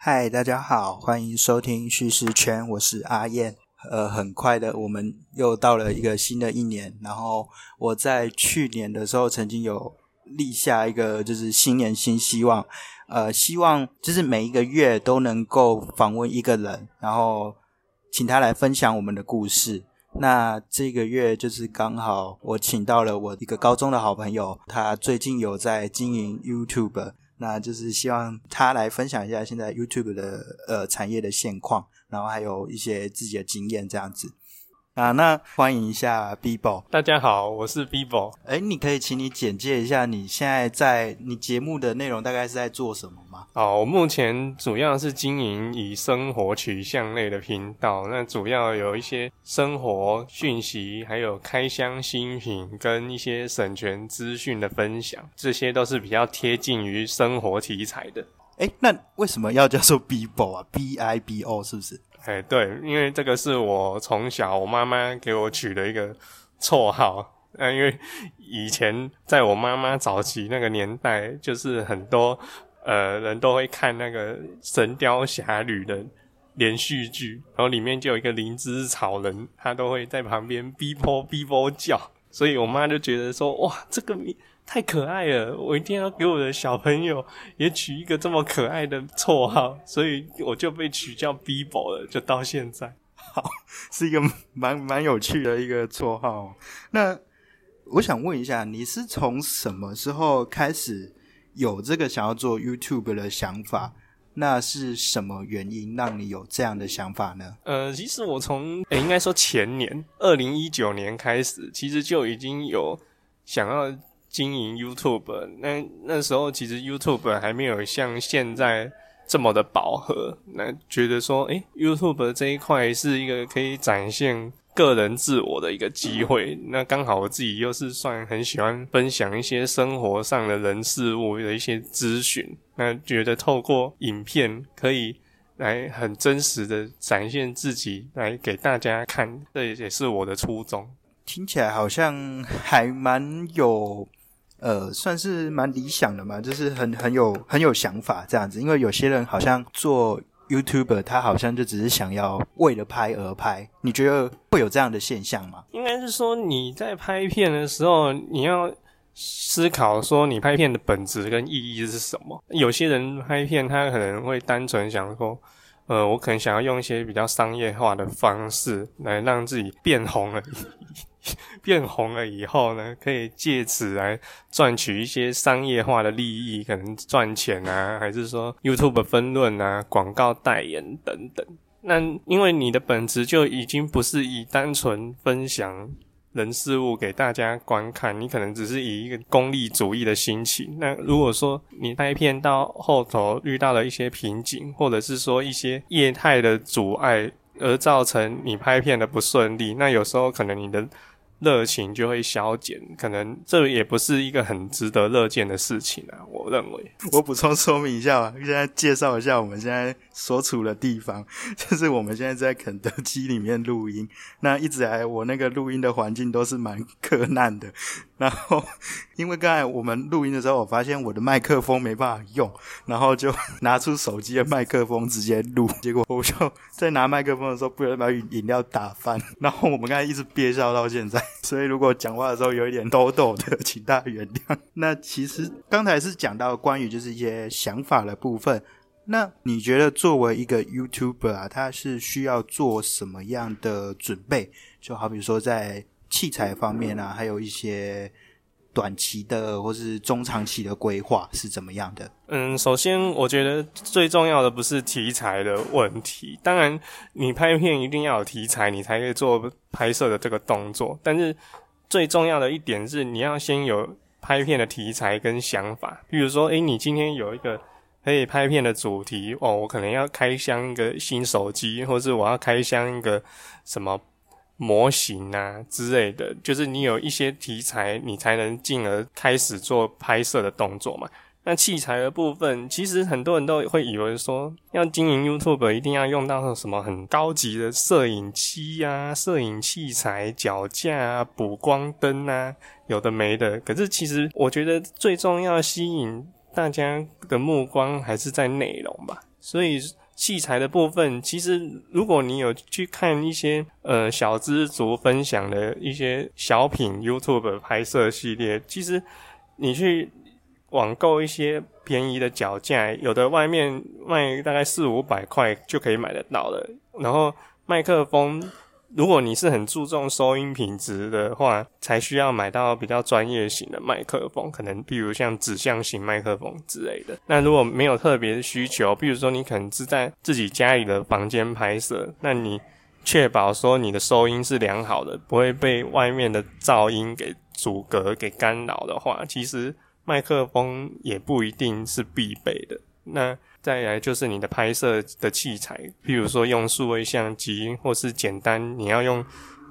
嗨，大家好，欢迎收听叙事圈，我是阿燕。呃，很快的，我们又到了一个新的一年。然后我在去年的时候，曾经有立下一个就是新年新希望，呃，希望就是每一个月都能够访问一个人，然后请他来分享我们的故事。那这个月就是刚好我请到了我一个高中的好朋友，他最近有在经营 YouTube，那就是希望他来分享一下现在 YouTube 的呃产业的现况。然后还有一些自己的经验这样子啊，那欢迎一下 Bibo。大家好，我是 Bibo。哎，你可以请你简介一下你现在在你节目的内容大概是在做什么吗？哦，我目前主要是经营以生活取向类的频道，那主要有一些生活讯息，还有开箱新品跟一些省权资讯的分享，这些都是比较贴近于生活题材的。哎，那为什么要叫做 Bibo 啊？B I B O 是不是？哎，对，因为这个是我从小我妈妈给我取的一个绰号。那因为以前在我妈妈早期那个年代，就是很多呃人都会看那个《神雕侠侣》的连续剧，然后里面就有一个灵芝草人，他都会在旁边 Bibo Bibo 叫，所以我妈就觉得说，哇，这个名。太可爱了，我一定要给我的小朋友也取一个这么可爱的绰号，所以我就被取叫 Bibo 了，就到现在。好，是一个蛮蛮有趣的一个绰号。那我想问一下，你是从什么时候开始有这个想要做 YouTube 的想法？那是什么原因让你有这样的想法呢？呃，其实我从应该说前年二零一九年开始，其实就已经有想要。经营 YouTube，那那时候其实 YouTube 还没有像现在这么的饱和。那觉得说，诶 y o u t u b e 这一块是一个可以展现个人自我的一个机会。那刚好我自己又是算很喜欢分享一些生活上的人事物的一些资讯。那觉得透过影片可以来很真实的展现自己，来给大家看，这也是我的初衷。听起来好像还蛮有。呃，算是蛮理想的嘛，就是很很有很有想法这样子。因为有些人好像做 YouTuber，他好像就只是想要为了拍而拍。你觉得会有这样的现象吗？应该是说你在拍片的时候，你要思考说你拍片的本质跟意义是什么。有些人拍片，他可能会单纯想说，呃，我可能想要用一些比较商业化的方式来让自己变红而已。变红了以后呢，可以借此来赚取一些商业化的利益，可能赚钱啊，还是说 YouTube 分论啊、广告代言等等。那因为你的本质就已经不是以单纯分享人事物给大家观看，你可能只是以一个功利主义的心情。那如果说你拍片到后头遇到了一些瓶颈，或者是说一些业态的阻碍，而造成你拍片的不顺利，那有时候可能你的。热情就会消减，可能这也不是一个很值得乐见的事情啊。我认为，我补充说明一下吧，现在介绍一下我们现在所处的地方，就是我们现在在肯德基里面录音。那一直来，我那个录音的环境都是蛮苛难的。然后，因为刚才我们录音的时候，我发现我的麦克风没办法用，然后就拿出手机的麦克风直接录。结果我就在拿麦克风的时候，不小心把饮料打翻。然后我们刚才一直憋笑到现在，所以如果讲话的时候有一点抖抖的，请大家原谅。那其实刚才是讲到关于就是一些想法的部分。那你觉得作为一个 YouTuber 啊，他是需要做什么样的准备？就好比说在。器材方面啊，还有一些短期的或是中长期的规划是怎么样的？嗯，首先我觉得最重要的不是题材的问题，当然你拍片一定要有题材，你才可以做拍摄的这个动作。但是最重要的一点是，你要先有拍片的题材跟想法。比如说，诶，你今天有一个可以拍片的主题哦，我可能要开箱一个新手机，或是我要开箱一个什么。模型啊之类的，就是你有一些题材，你才能进而开始做拍摄的动作嘛。那器材的部分，其实很多人都会以为说，要经营 YouTube 一定要用到什么很高级的摄影机啊、摄影器材、脚架啊、补光灯啊，有的没的。可是其实我觉得最重要吸引大家的目光还是在内容吧。所以器材的部分，其实如果你有去看一些呃小资族分享的一些小品 YouTube 拍摄系列，其实你去网购一些便宜的脚架，有的外面卖大概四五百块就可以买得到了，然后麦克风。如果你是很注重收音品质的话，才需要买到比较专业型的麦克风，可能比如像指向型麦克风之类的。那如果没有特别的需求，比如说你可能是在自己家里的房间拍摄，那你确保说你的收音是良好的，不会被外面的噪音给阻隔、给干扰的话，其实麦克风也不一定是必备的。那再来就是你的拍摄的器材，譬如说用数位相机，或是简单你要用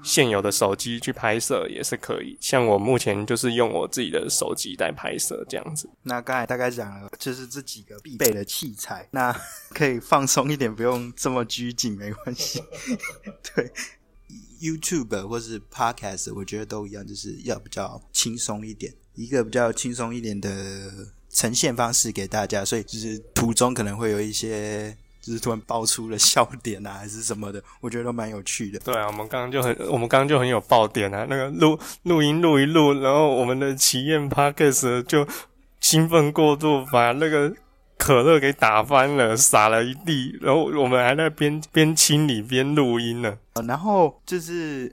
现有的手机去拍摄也是可以。像我目前就是用我自己的手机在拍摄这样子。那刚才大概讲了，就是这几个必备的器材，那可以放松一点，不用这么拘谨，没关系。对，YouTube 或是 Podcast，我觉得都一样，就是要比较轻松一点，一个比较轻松一点的。呈现方式给大家，所以就是途中可能会有一些，就是突然爆出了笑点啊，还是什么的，我觉得都蛮有趣的。对啊，我们刚刚就很，我们刚刚就很有爆点啊，那个录录音录一录，然后我们的奇艳 Parkes 就兴奋过度，把那个可乐给打翻了，洒了一地，然后我们还在边边清理边录音呢。然后就是，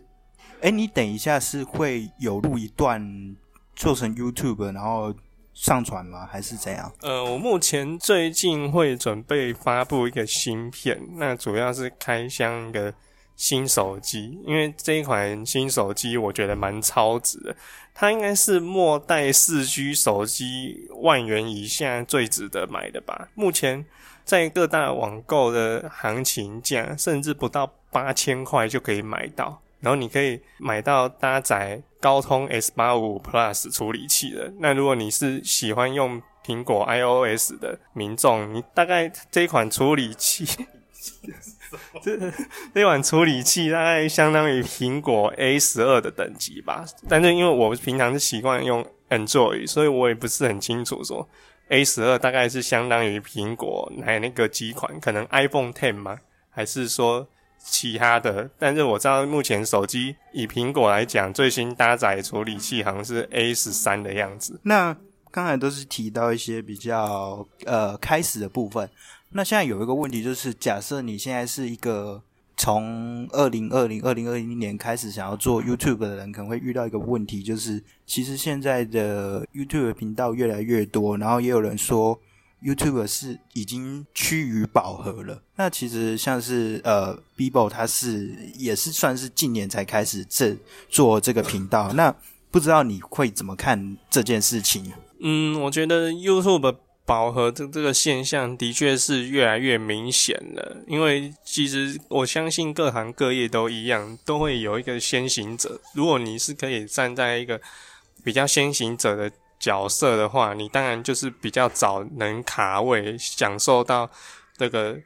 哎，你等一下是会有录一段做成 YouTube，然后。上传吗？还是怎样？呃，我目前最近会准备发布一个新片，那主要是开箱一个新手机，因为这一款新手机我觉得蛮超值的，它应该是末代四 G 手机万元以下最值得买的吧。目前在各大网购的行情价，甚至不到八千块就可以买到。然后你可以买到搭载高通 S 八五 Plus 处理器的。那如果你是喜欢用苹果 iOS 的民众，你大概这款处理器，这这款处理器大概相当于苹果 A 十二的等级吧。但是因为我平常是习惯用 Android，所以我也不是很清楚说 A 十二大概是相当于苹果哪那个几款，可能 iPhone Ten 吗？还是说？其他的，但是我知道目前手机以苹果来讲，最新搭载处理器好像是 A 十三的样子。那刚才都是提到一些比较呃开始的部分。那现在有一个问题，就是假设你现在是一个从二零二零、二零二一年开始想要做 YouTube 的人，可能会遇到一个问题，就是其实现在的 YouTube 频道越来越多，然后也有人说。YouTube 是已经趋于饱和了。那其实像是呃，Bibo 它是也是算是近年才开始这做这个频道。那不知道你会怎么看这件事情？嗯，我觉得 YouTube 饱和这这个现象的确是越来越明显了。因为其实我相信各行各业都一样，都会有一个先行者。如果你是可以站在一个比较先行者的。角色的话，你当然就是比较早能卡位，享受到这个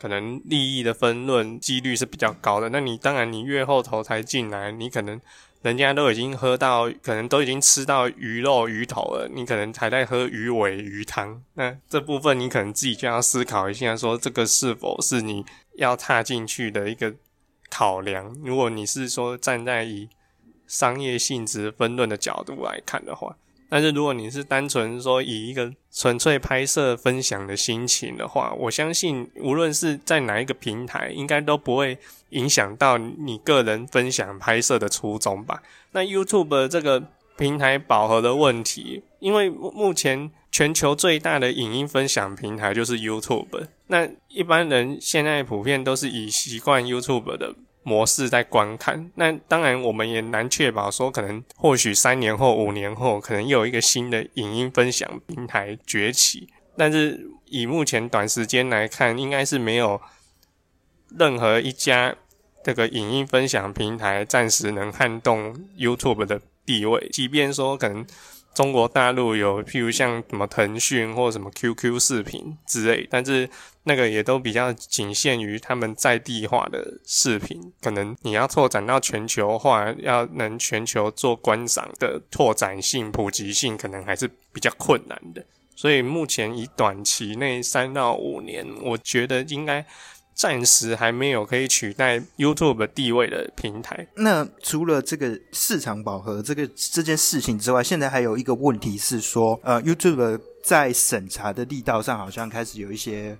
可能利益的分论几率是比较高的。那你当然你越后头才进来，你可能人家都已经喝到，可能都已经吃到鱼肉鱼头了，你可能还在喝鱼尾鱼汤。那这部分你可能自己就要思考一下，说这个是否是你要踏进去的一个考量。如果你是说站在以商业性质分论的角度来看的话。但是如果你是单纯说以一个纯粹拍摄分享的心情的话，我相信无论是在哪一个平台，应该都不会影响到你个人分享拍摄的初衷吧。那 YouTube 这个平台饱和的问题，因为目前全球最大的影音分享平台就是 YouTube，那一般人现在普遍都是以习惯 YouTube 的。模式在观看，那当然我们也难确保说，可能或许三年后、五年后，可能又有一个新的影音分享平台崛起。但是以目前短时间来看，应该是没有任何一家这个影音分享平台暂时能撼动 YouTube 的地位，即便说可能。中国大陆有，譬如像什么腾讯或什么 QQ 视频之类，但是那个也都比较仅限于他们在地化的视频，可能你要拓展到全球化，要能全球做观赏的拓展性、普及性，可能还是比较困难的。所以目前以短期内三到五年，我觉得应该暂时还没有可以取代 YouTube 地位的平台。那除了这个市场饱和这个这件事情之外，现在还有一个问题是说，呃，YouTube 在审查的力道上好像开始有一些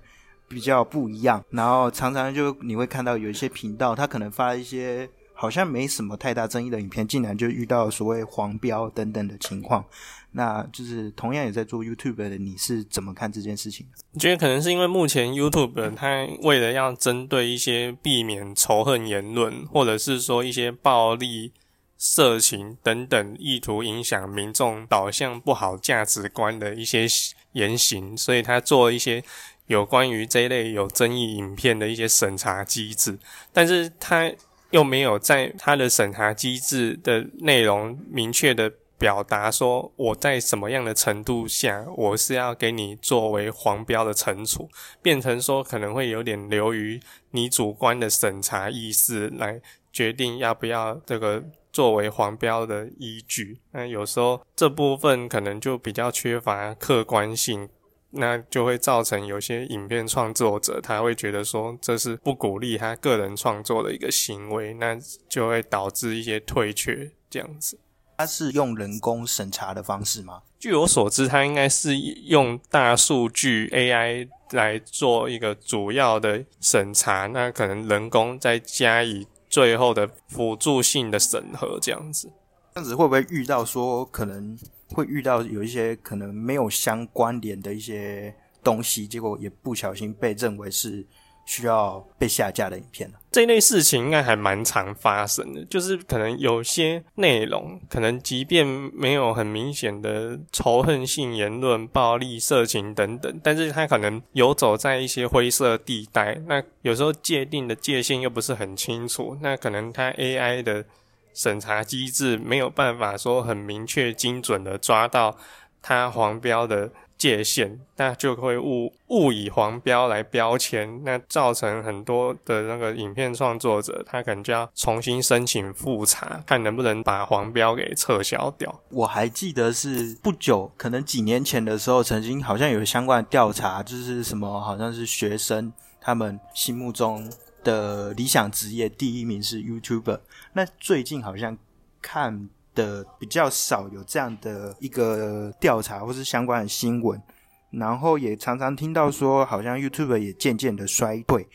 比较不一样，然后常常就你会看到有一些频道，它可能发一些。好像没什么太大争议的影片，竟然就遇到所谓黄标等等的情况。那就是同样也在做 YouTube 的，你是怎么看这件事情？我觉得可能是因为目前 YouTube 它为了要针对一些避免仇恨言论，或者是说一些暴力、色情等等意图影响民众导向不好价值观的一些言行，所以他做一些有关于这一类有争议影片的一些审查机制，但是他。又没有在他的审查机制的内容明确的表达说，我在什么样的程度下，我是要给你作为黄标的惩处，变成说可能会有点流于你主观的审查意识来决定要不要这个作为黄标的依据。那有时候这部分可能就比较缺乏客观性。那就会造成有些影片创作者他会觉得说这是不鼓励他个人创作的一个行为，那就会导致一些退却这样子。他是用人工审查的方式吗？据我所知，他应该是用大数据 AI 来做一个主要的审查，那可能人工再加以最后的辅助性的审核这样子。这样子会不会遇到说可能？会遇到有一些可能没有相关联的一些东西，结果也不小心被认为是需要被下架的影片呢这类事情应该还蛮常发生的，就是可能有些内容，可能即便没有很明显的仇恨性言论、暴力、色情等等，但是它可能游走在一些灰色地带。那有时候界定的界限又不是很清楚，那可能它 AI 的。审查机制没有办法说很明确、精准的抓到它黄标的界限，那就会误误以黄标来标签，那造成很多的那个影片创作者，他可能就要重新申请复查，看能不能把黄标给撤销掉。我还记得是不久，可能几年前的时候，曾经好像有相关的调查，就是什么好像是学生他们心目中。的理想职业第一名是 YouTuber，那最近好像看的比较少有这样的一个调查或是相关的新闻，然后也常常听到说，好像 YouTuber 也渐渐的衰退。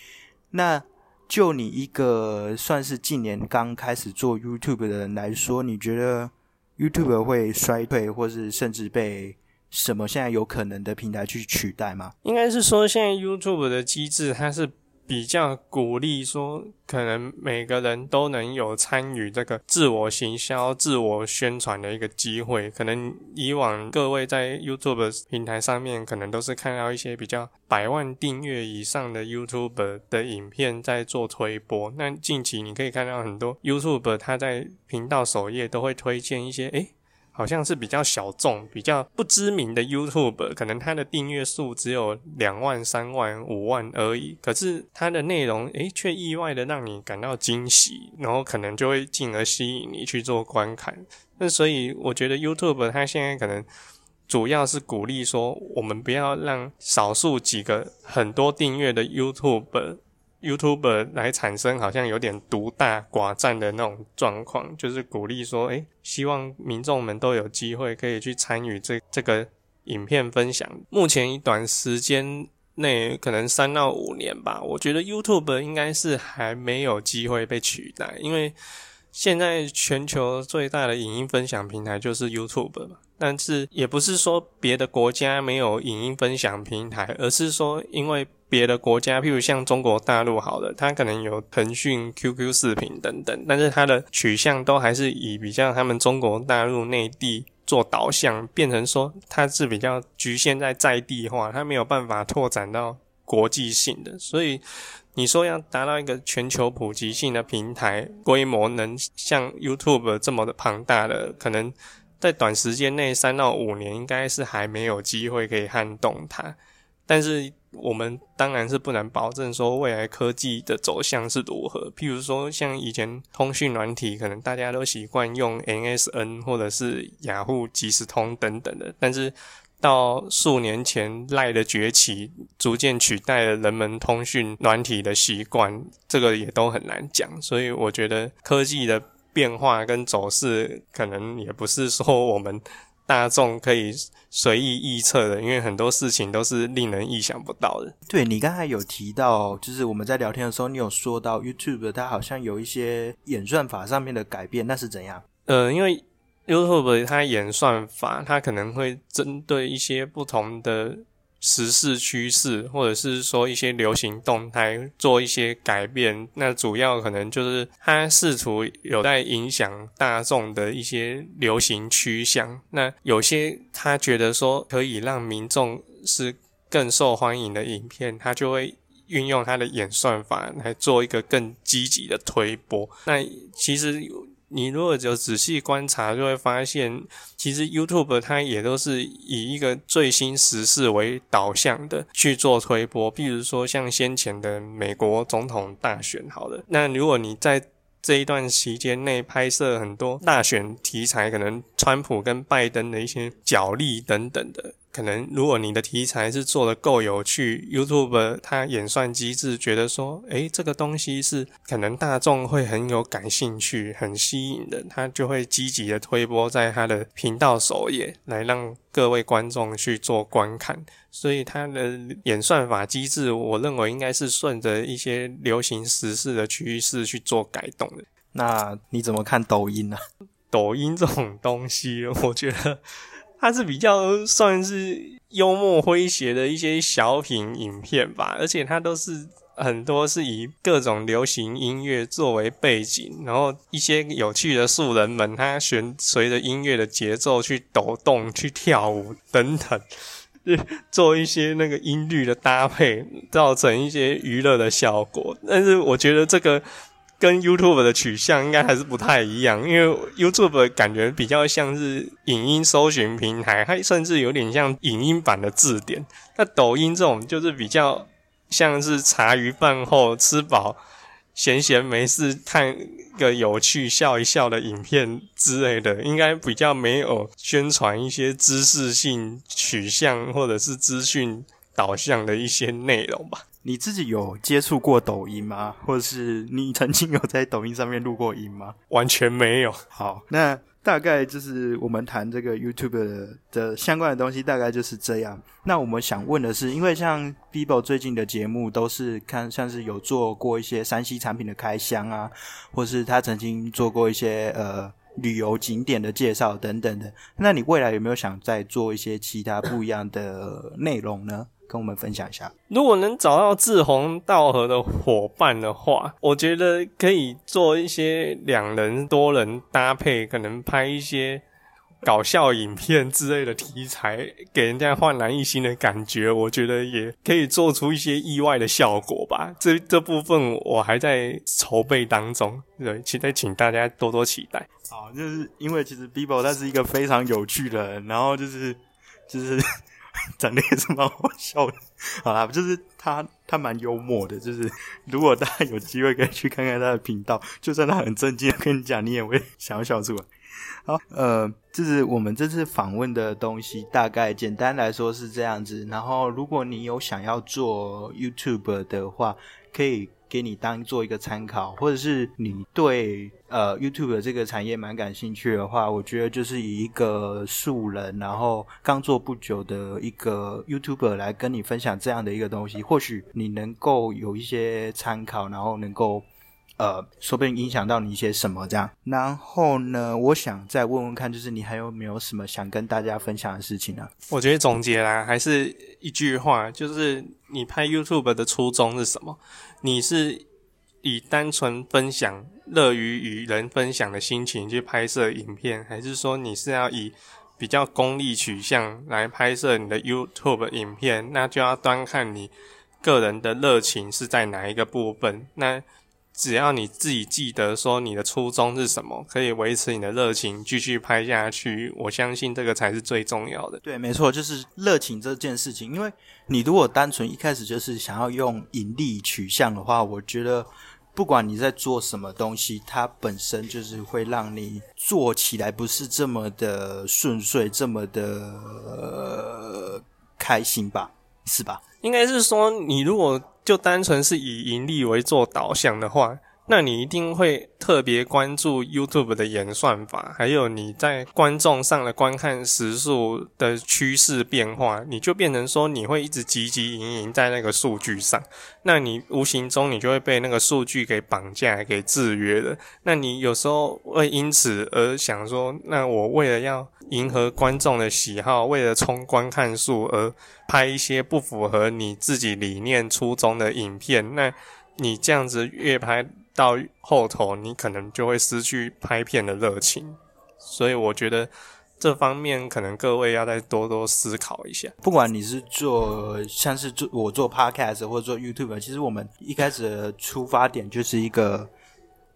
那就你一个算是近年刚开始做 YouTube 的人来说，你觉得 YouTube 会衰退，或是甚至被什么现在有可能的平台去取代吗？应该是说，现在 YouTube 的机制它是。比较鼓励说，可能每个人都能有参与这个自我行销、自我宣传的一个机会。可能以往各位在 YouTube 平台上面，可能都是看到一些比较百万订阅以上的 YouTube 的影片在做推播。那近期你可以看到很多 YouTube，他在频道首页都会推荐一些，诶。好像是比较小众、比较不知名的 YouTube，可能它的订阅数只有两万、三万、五万而已。可是它的内容，诶，却意外的让你感到惊喜，然后可能就会进而吸引你去做观看。那所以我觉得 YouTube 它现在可能主要是鼓励说，我们不要让少数几个很多订阅的 YouTube。YouTube 来产生好像有点独大寡占的那种状况，就是鼓励说，诶，希望民众们都有机会可以去参与这这个影片分享。目前一短时间内，可能三到五年吧，我觉得 YouTube 应该是还没有机会被取代，因为现在全球最大的影音分享平台就是 YouTube 嘛。但是也不是说别的国家没有影音分享平台，而是说因为。别的国家，譬如像中国大陆，好了，它可能有腾讯、QQ 视频等等，但是它的取向都还是以比较他们中国大陆内地做导向，变成说它是比较局限在在地化，它没有办法拓展到国际性的。所以你说要达到一个全球普及性的平台，规模能像 YouTube 这么的庞大的，可能在短时间内三到五年，应该是还没有机会可以撼动它。但是我们当然是不能保证说未来科技的走向是如何。譬如说，像以前通讯软体，可能大家都习惯用 NSN 或者是雅虎即时通等等的。但是到数年前赖的崛起，逐渐取代了人们通讯软体的习惯，这个也都很难讲。所以我觉得科技的变化跟走势，可能也不是说我们大众可以随意预测的，因为很多事情都是令人意想不到的。对你刚才有提到，就是我们在聊天的时候，你有说到 YouTube 它好像有一些演算法上面的改变，那是怎样？呃，因为 YouTube 它演算法，它可能会针对一些不同的时事趋势，或者是说一些流行动态做一些改变。那主要可能就是它试图有在影响大众的一些流行趋向。那有些他觉得说可以让民众是更受欢迎的影片，他就会运用它的演算法来做一个更积极的推播。那其实。你如果就仔细观察，就会发现，其实 YouTube 它也都是以一个最新时事为导向的去做推播。比如说像先前的美国总统大选，好了，那如果你在这一段期间内拍摄很多大选题材，可能川普跟拜登的一些角力等等的。可能如果你的题材是做的够有趣，YouTube 它演算机制觉得说，诶，这个东西是可能大众会很有感兴趣、很吸引的，它就会积极的推播在它的频道首页，来让各位观众去做观看。所以它的演算法机制，我认为应该是顺着一些流行时事的趋势去做改动的。那你怎么看抖音呢？抖音这种东西，我觉得。它是比较算是幽默诙谐的一些小品影片吧，而且它都是很多是以各种流行音乐作为背景，然后一些有趣的素人们，他旋随着音乐的节奏去抖动、去跳舞等等，做一些那个音律的搭配，造成一些娱乐的效果。但是我觉得这个。跟 YouTube 的取向应该还是不太一样，因为 YouTube 感觉比较像是影音搜寻平台，它甚至有点像影音版的字典。那抖音这种就是比较像是茶余饭后吃饱闲闲没事看个有趣笑一笑的影片之类的，应该比较没有宣传一些知识性取向或者是资讯导向的一些内容吧。你自己有接触过抖音吗？或者是你曾经有在抖音上面录过音吗？完全没有。好，那大概就是我们谈这个 YouTube 的相关的东西，大概就是这样。那我们想问的是，因为像 Bibo 最近的节目都是看像是有做过一些山西产品的开箱啊，或是他曾经做过一些呃旅游景点的介绍等等的。那你未来有没有想再做一些其他不一样的内容呢？跟我们分享一下，如果能找到志同道合的伙伴的话，我觉得可以做一些两人、多人搭配，可能拍一些搞笑影片之类的题材，给人家焕然一新的感觉。我觉得也可以做出一些意外的效果吧。这这部分我还在筹备当中，对，期待请大家多多期待。好，就是因为其实 Bibo 他是一个非常有趣的人，然后就是就是。长得也是蛮好笑的，好啦，就是他他蛮幽默的，就是如果大家有机会可以去看看他的频道，就算他很正经，跟你讲，你也会 想要笑出来。好，呃，就是我们这次访问的东西，大概简单来说是这样子。然后，如果你有想要做 YouTube 的话，可以。给你当做一个参考，或者是你对呃 YouTube 的这个产业蛮感兴趣的话，我觉得就是以一个素人，然后刚做不久的一个 YouTuber 来跟你分享这样的一个东西，或许你能够有一些参考，然后能够呃说不定影响到你一些什么这样。然后呢，我想再问问看，就是你还有没有什么想跟大家分享的事情呢？我觉得总结啦，还是一句话，就是你拍 YouTube 的初衷是什么？你是以单纯分享、乐于与人分享的心情去拍摄影片，还是说你是要以比较功利取向来拍摄你的 YouTube 影片？那就要端看你个人的热情是在哪一个部分。那只要你自己记得说你的初衷是什么，可以维持你的热情继续拍下去，我相信这个才是最重要的。对，没错，就是热情这件事情，因为。你如果单纯一开始就是想要用盈利取向的话，我觉得不管你在做什么东西，它本身就是会让你做起来不是这么的顺遂，这么的、开心吧？是吧？应该是说，你如果就单纯是以盈利为做导向的话，那你一定会特别关注 YouTube 的演算法，还有你在观众上的观看时数的趋势变化，你就变成说你会一直汲汲营营在那个数据上，那你无形中你就会被那个数据给绑架、给制约了。那你有时候会因此而想说，那我为了要迎合观众的喜好，为了冲观看数而拍一些不符合你自己理念初衷的影片，那你这样子越拍。到后头，你可能就会失去拍片的热情，所以我觉得这方面可能各位要再多多思考一下。不管你是做像是做我做 podcast 或者做 YouTube，其实我们一开始的出发点就是一个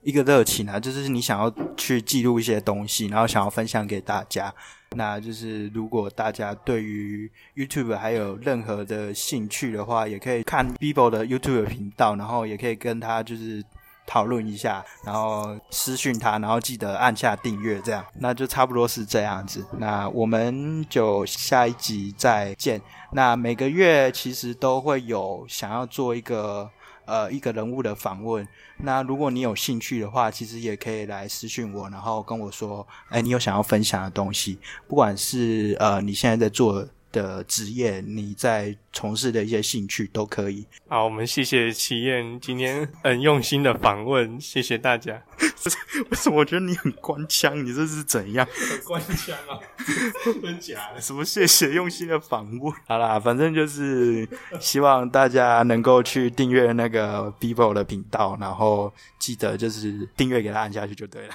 一个热情啊，就是你想要去记录一些东西，然后想要分享给大家。那就是如果大家对于 YouTube 还有任何的兴趣的话，也可以看 Bibo 的 YouTube 频道，然后也可以跟他就是。讨论一下，然后私讯他，然后记得按下订阅，这样那就差不多是这样子。那我们就下一集再见。那每个月其实都会有想要做一个呃一个人物的访问。那如果你有兴趣的话，其实也可以来私讯我，然后跟我说，哎，你有想要分享的东西，不管是呃你现在在做。的职业，你在从事的一些兴趣都可以。好，我们谢谢齐燕今天很用心的访问，谢谢大家。为什么我觉得你很官腔？你这是怎样？很官腔啊？真假的？什么谢谢用心的访问？好啦，反正就是希望大家能够去订阅那个 Bibo 的频道，然后记得就是订阅给他按下去就对了。